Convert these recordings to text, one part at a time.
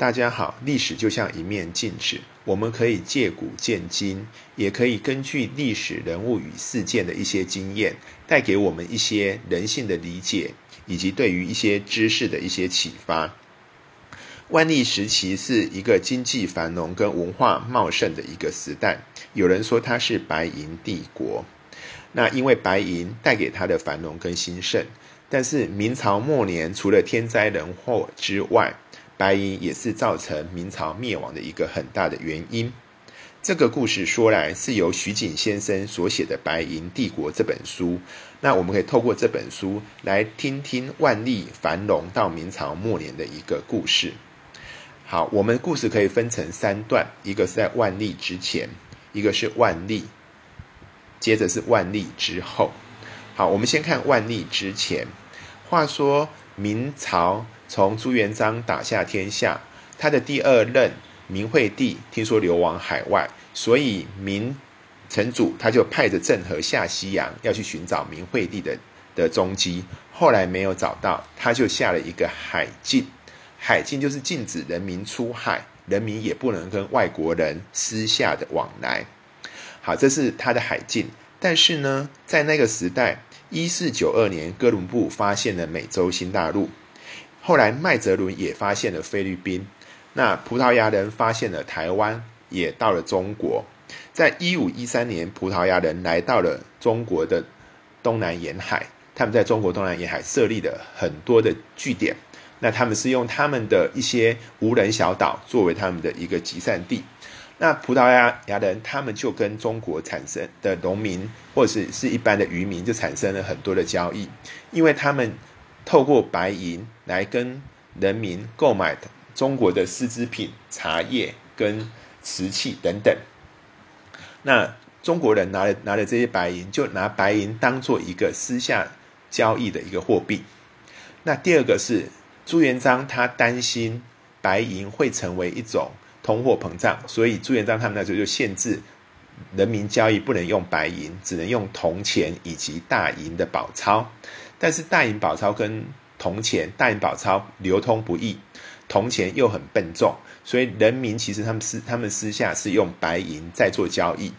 大家好，历史就像一面镜子，我们可以借古鉴今，也可以根据历史人物与事件的一些经验，带给我们一些人性的理解，以及对于一些知识的一些启发。万历时期是一个经济繁荣跟文化茂盛的一个时代，有人说它是白银帝国。那因为白银带给它的繁荣跟兴盛，但是明朝末年除了天灾人祸之外，白银也是造成明朝灭亡的一个很大的原因。这个故事说来是由徐景先生所写的《白银帝国》这本书。那我们可以透过这本书来听听万历繁荣到明朝末年的一个故事。好，我们故事可以分成三段，一个是在万历之前，一个是万历，接着是万历之后。好，我们先看万历之前。话说明朝。从朱元璋打下天下，他的第二任明惠帝听说流亡海外，所以明成祖他就派着郑和下西洋，要去寻找明惠帝的的踪迹。后来没有找到，他就下了一个海禁，海禁就是禁止人民出海，人民也不能跟外国人私下的往来。好，这是他的海禁。但是呢，在那个时代，一四九二年，哥伦布发现了美洲新大陆。后来麦哲伦也发现了菲律宾，那葡萄牙人发现了台湾，也到了中国。在一五一三年，葡萄牙人来到了中国的东南沿海，他们在中国东南沿海设立了很多的据点。那他们是用他们的一些无人小岛作为他们的一个集散地。那葡萄牙牙人他们就跟中国产生的农民或者是是一般的渔民就产生了很多的交易，因为他们。透过白银来跟人民购买中国的丝织品、茶叶跟瓷器等等。那中国人拿了拿了这些白银，就拿白银当做一个私下交易的一个货币。那第二个是朱元璋，他担心白银会成为一种通货膨胀，所以朱元璋他们那时候就限制人民交易不能用白银，只能用铜钱以及大银的宝钞。但是大银宝钞跟铜钱，大银宝钞流通不易，铜钱又很笨重，所以人民其实他们私他们私下是用白银在做交易。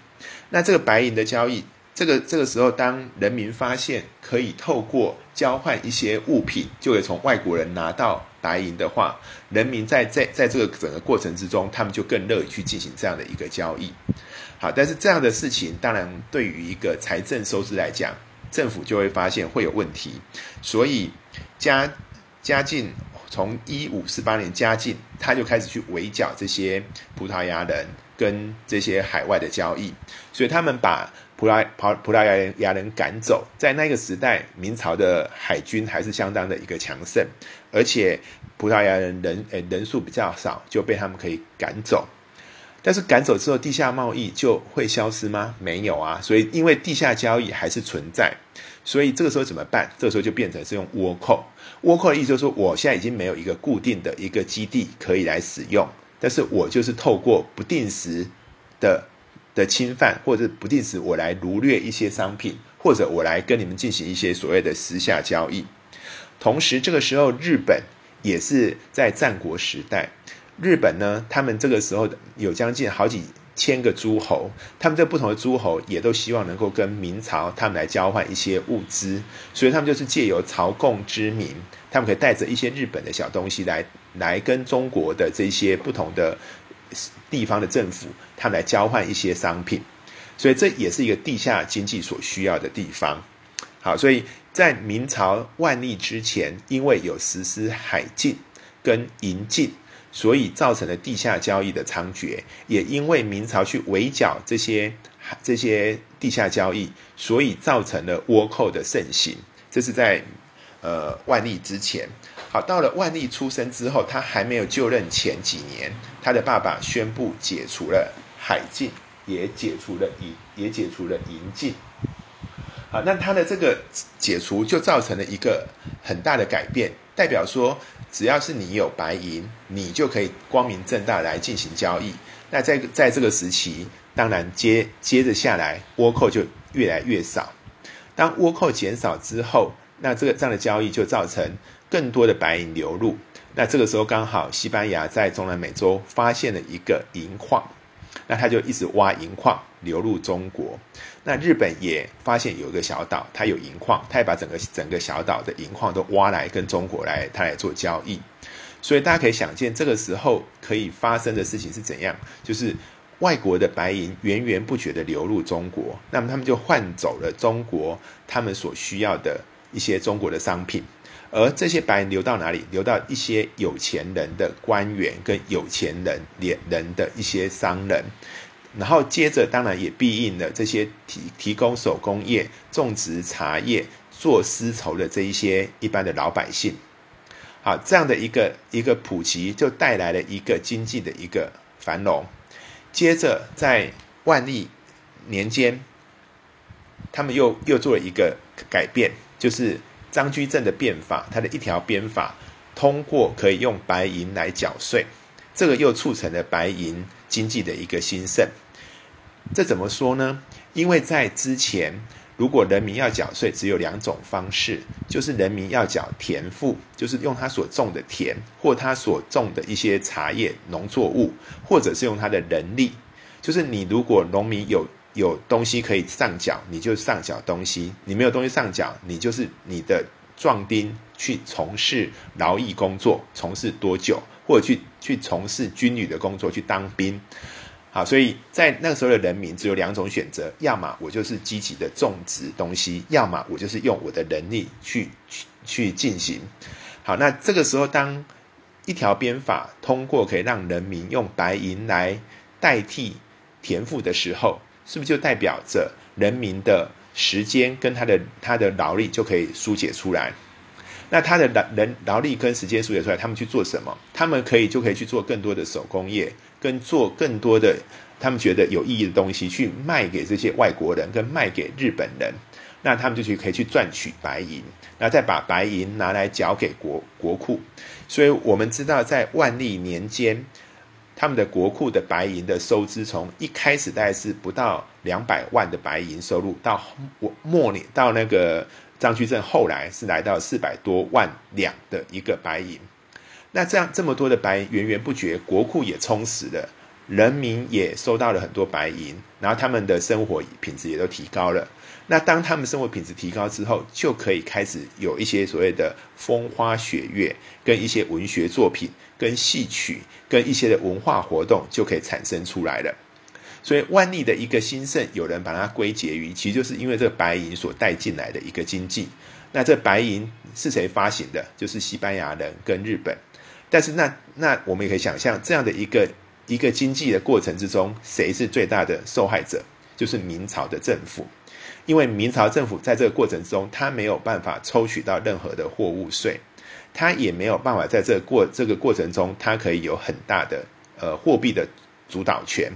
那这个白银的交易，这个这个时候，当人民发现可以透过交换一些物品，就可以从外国人拿到白银的话，人民在在在这个整个过程之中，他们就更乐意去进行这样的一个交易。好，但是这样的事情，当然对于一个财政收支来讲。政府就会发现会有问题，所以嘉嘉靖从一五四八年嘉靖，他就开始去围剿这些葡萄牙人跟这些海外的交易，所以他们把葡萄葡葡萄牙人牙人赶走。在那个时代，明朝的海军还是相当的一个强盛，而且葡萄牙人人诶人数比较少，就被他们可以赶走。但是赶走之后，地下贸易就会消失吗？没有啊，所以因为地下交易还是存在，所以这个时候怎么办？这个时候就变成是用倭寇。倭寇的意思就是说，我现在已经没有一个固定的一个基地可以来使用，但是我就是透过不定时的的侵犯，或者不定时我来掳掠一些商品，或者我来跟你们进行一些所谓的私下交易。同时，这个时候日本也是在战国时代。日本呢，他们这个时候有将近好几千个诸侯，他们这不同的诸侯也都希望能够跟明朝他们来交换一些物资，所以他们就是借由朝贡之名，他们可以带着一些日本的小东西来来跟中国的这些不同的地方的政府，他们来交换一些商品，所以这也是一个地下经济所需要的地方。好，所以在明朝万历之前，因为有实施海禁跟银禁。所以造成了地下交易的猖獗，也因为明朝去围剿这些这些地下交易，所以造成了倭寇的盛行。这是在呃万历之前。好，到了万历出生之后，他还没有就任前几年，他的爸爸宣布解除了海禁，也解除了银，也解除了银禁。好，那他的这个解除就造成了一个很大的改变，代表说。只要是你有白银，你就可以光明正大来进行交易。那在在这个时期，当然接接着下来，倭寇就越来越少。当倭寇减少之后，那这个这样的交易就造成更多的白银流入。那这个时候刚好西班牙在中南美洲发现了一个银矿，那他就一直挖银矿流入中国。那日本也发现有一个小岛，它有银矿，它也把整个整个小岛的银矿都挖来跟中国来，它来做交易。所以大家可以想见，这个时候可以发生的事情是怎样？就是外国的白银源源不绝的流入中国，那么他们就换走了中国他们所需要的一些中国的商品，而这些白银流到哪里？流到一些有钱人的官员跟有钱人连人的一些商人，然后接着当然也必应了这些提提供手工业、种植茶叶、做丝绸的这一些一般的老百姓。好，这样的一个一个普及，就带来了一个经济的一个繁荣。接着在万历年间，他们又又做了一个改变，就是张居正的变法，他的一条鞭法，通过可以用白银来缴税，这个又促成了白银经济的一个兴盛。这怎么说呢？因为在之前。如果人民要缴税，只有两种方式，就是人民要缴田赋，就是用他所种的田或他所种的一些茶叶农作物，或者是用他的人力。就是你如果农民有有东西可以上缴，你就上缴东西；你没有东西上缴，你就是你的壮丁去从事劳役工作，从事多久，或者去去从事军旅的工作，去当兵。好，所以在那个时候的人民只有两种选择：要么我就是积极的种植东西，要么我就是用我的能力去去去进行。好，那这个时候，当一条鞭法通过，可以让人民用白银来代替田赋的时候，是不是就代表着人民的时间跟他的他的劳力就可以疏解出来？那他的劳人劳力跟时间疏解出来，他们去做什么？他们可以就可以去做更多的手工业。跟做更多的他们觉得有意义的东西去卖给这些外国人，跟卖给日本人，那他们就去可以去赚取白银，然后再把白银拿来缴给国国库。所以我们知道，在万历年间，他们的国库的白银的收支，从一开始大概是不到两百万的白银收入，到末末年到那个张居正后来是来到四百多万两的一个白银。那这样这么多的白银源源不绝，国库也充实了，人民也收到了很多白银，然后他们的生活品质也都提高了。那当他们生活品质提高之后，就可以开始有一些所谓的风花雪月，跟一些文学作品、跟戏曲、跟一些的文化活动就可以产生出来了。所以万历的一个兴盛，有人把它归结于，其实就是因为这个白银所带进来的一个经济。那这白银是谁发行的？就是西班牙人跟日本。但是那那我们也可以想象，这样的一个一个经济的过程之中，谁是最大的受害者？就是明朝的政府，因为明朝政府在这个过程中，他没有办法抽取到任何的货物税，他也没有办法在这个过这个过程中，他可以有很大的呃货币的主导权。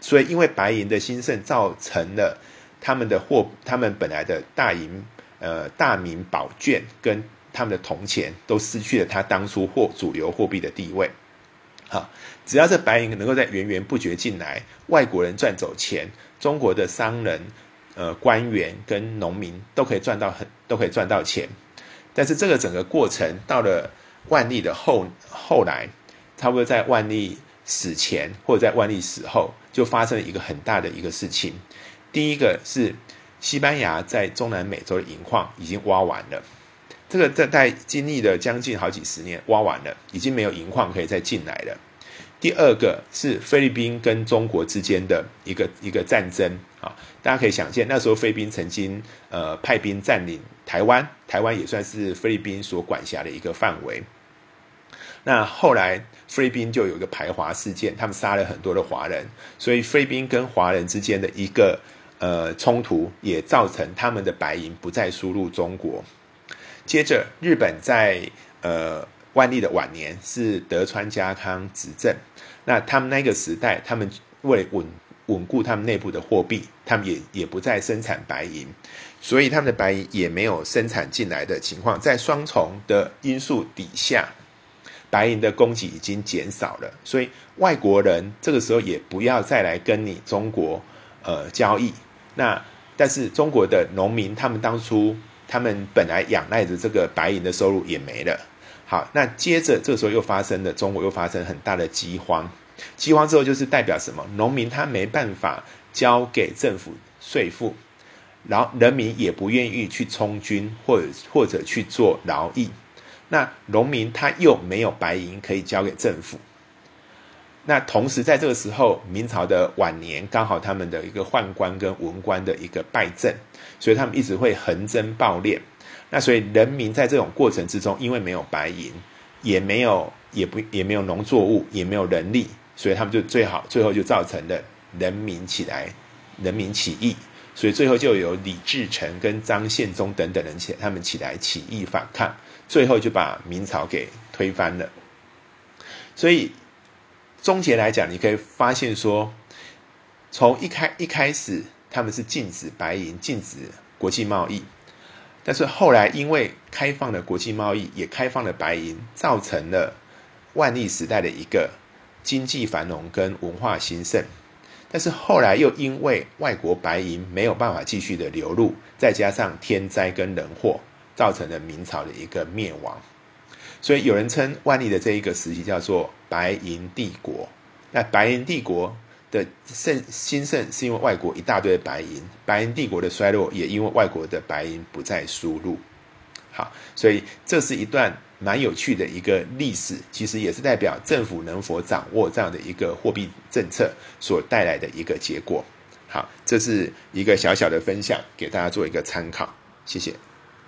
所以，因为白银的兴盛，造成了他们的货，他们本来的大银呃大明宝卷跟。他们的铜钱都失去了它当初货主流货币的地位。好，只要这白银能够在源源不绝进来，外国人赚走钱，中国的商人、呃官员跟农民都可以赚到很都可以赚到钱。但是这个整个过程到了万历的后后来，差不多在万历死前或者在万历死后，就发生了一个很大的一个事情。第一个是西班牙在中南美洲的银矿已经挖完了。这个在在经历了将近好几十年，挖完了，已经没有银矿可以再进来了。第二个是菲律宾跟中国之间的一个一个战争啊，大家可以想见，那时候菲律宾曾经呃派兵占领台湾，台湾也算是菲律宾所管辖的一个范围。那后来菲律宾就有一个排华事件，他们杀了很多的华人，所以菲律宾跟华人之间的一个呃冲突，也造成他们的白银不再输入中国。接着，日本在呃万历的晚年是德川家康执政，那他们那个时代，他们为稳稳固他们内部的货币，他们也也不再生产白银，所以他们的白银也没有生产进来的情况，在双重的因素底下，白银的供给已经减少了，所以外国人这个时候也不要再来跟你中国呃交易，那但是中国的农民他们当初。他们本来仰赖着这个白银的收入也没了。好，那接着这个时候又发生了，中国又发生很大的饥荒。饥荒之后就是代表什么？农民他没办法交给政府税赋，然后人民也不愿意去充军或者或者去做劳役。那农民他又没有白银可以交给政府。那同时在这个时候，明朝的晚年刚好他们的一个宦官跟文官的一个败政，所以他们一直会横征暴敛。那所以人民在这种过程之中，因为没有白银，也没有也不也没有农作物，也没有人力，所以他们就最好最后就造成了人民起来，人民起义。所以最后就有李自成跟张献忠等等人起他们起来起义反抗，最后就把明朝给推翻了。所以。终结来讲，你可以发现说，从一开一开始，他们是禁止白银、禁止国际贸易，但是后来因为开放了国际贸易，也开放了白银，造成了万历时代的一个经济繁荣跟文化兴盛。但是后来又因为外国白银没有办法继续的流入，再加上天灾跟人祸，造成了明朝的一个灭亡。所以有人称万历的这一个时期叫做白银帝国。那白银帝国的盛兴盛是因为外国一大堆白银，白银帝国的衰落也因为外国的白银不再输入。好，所以这是一段蛮有趣的一个历史，其实也是代表政府能否掌握这样的一个货币政策所带来的一个结果。好，这是一个小小的分享，给大家做一个参考。谢谢。